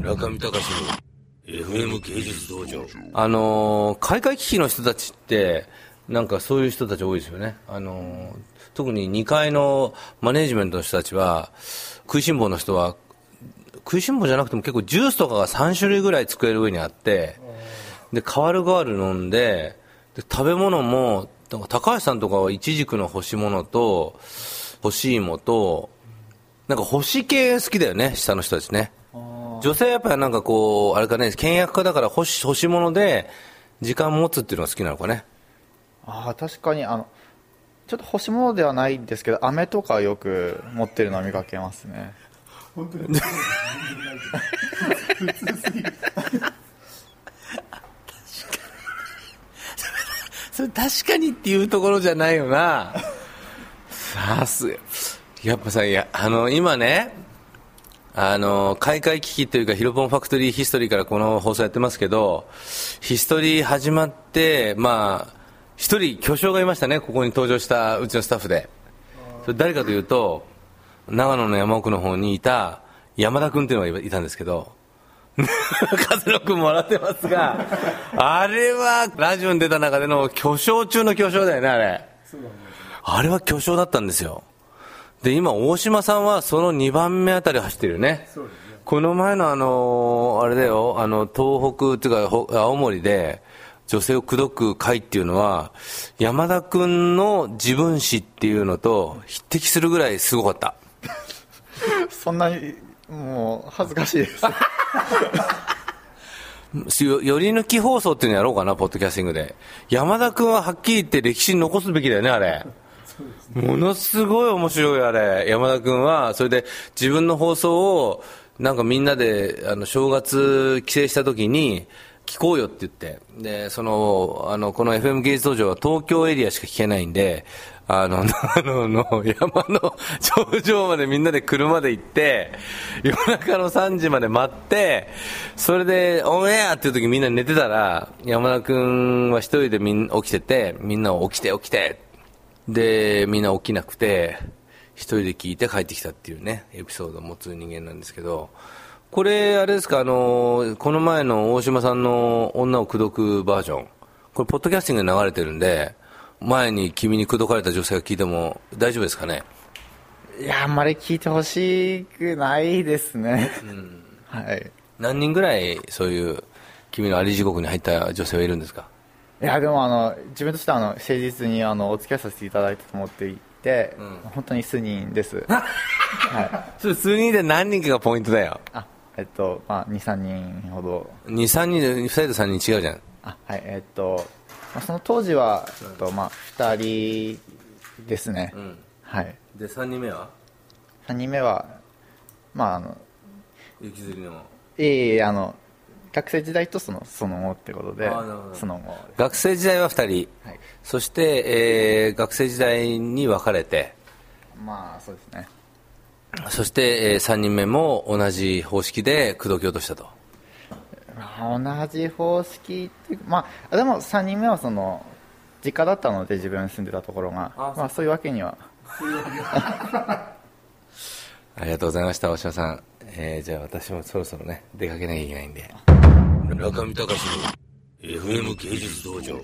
中見隆の FM 芸術道場。あのー、開会危機の人たちって、なんかそういう人たち多いですよね。あのー、特に2階のマネジメントの人たちは、食いしん坊の人は、食いしん坊じゃなくても結構ジュースとかが3種類ぐらい机の上にあって、で、変わる変わる飲んで、で食べ物も、高橋さんとかはイチジクの干し物と、干し芋と、なんか干し系好きだよね、下の人たちね。女性はやっぱりなんかこう、あれかね、倹約家だから干し干し物で時間持つっていうのが好きなのかね。ああ、確かに、あの、ちょっと干し物ではないんですけど、飴とかよく持ってるのを見かけますね。本当に普通すぎる。それ確かにっていうところじゃないよな。さすが。やっぱさ、いや、あの、今ね、あの、開会危機というか、ヒロポンファクトリーヒストリーからこの放送やってますけど、ヒストリー始まって、まあ、一人巨匠がいましたね、ここに登場したうちのスタッフで。それ誰かというと、長野の山奥の方にいた山田君っていうのがいたんですけど、風野君も笑ってますが、あれはラジオに出た中での巨匠中の巨匠だよね、あれ。あれは巨匠だったんですよ。で、今、大島さんはその2番目あたり走ってるよね。ねこの前のあの、あれだよ、あの、東北っていうか、青森で、女性を口説く会っていうのは、山田君の自分史っていうのと匹敵するぐらいすごかった。そんなに、もう、恥ずかしいです。より抜き放送っていうのやろうかな、ポッドキャスティングで。山田君ははっきり言って歴史に残すべきだよね、あれ。ものすごい面白いあれ、山田君は、それで自分の放送を、なんかみんなで、あの、正月帰省した時に、聞こうよって言って、で、その、あの、この FM 芸術道場は東京エリアしか聞けないんで、あの、長野の山の頂上までみんなで車で行って、夜中の3時まで待って、それでオンエアっていう時みんな寝てたら、山田君は一人でみん起きてて、みんな起きて起きてで、みんな起きなくて、一人で聞いて帰ってきたっていうね、エピソードを持つ人間なんですけど、これ、あれですか、あの、この前の大島さんの女を口説くバージョン、これ、ポッドキャスティングで流れてるんで、前に君に口説かれた女性が聞いても大丈夫ですかね？いや、あんまり聞いてほしくないですね。うん、はい。何人ぐらい、そういう、君のあり地獄に入った女性はいるんですか？いやでもあの自分としてはあの誠実にあのお付き合いさせていただいたと思っていて、うん、本当に数人です。はい。それ数人で何人かがポイントだよ。あえっとまあ23人ほど。23人で2人と3人違うじゃん。あはいえっと、まあ、その当時は、えっとまあ、2人ですね、うん、はい。で3人目は？3人目はまああの雪吊りの。ええあの学生時代とそのその後ってことでその後。学生時代は2人、はい、そして、えー、学生時代に別れて。まあそうですね。そして、えー、3人目も同じ方式で口説き落としたと。同じ方式ってまあでも3人目はその実家だったので自分住んでたところが。まあそういうわけには。ありがとうございました大島さん、えー、じゃあ私もそろそろね出かけなきゃいけないんで中見隆の FM 芸術道場。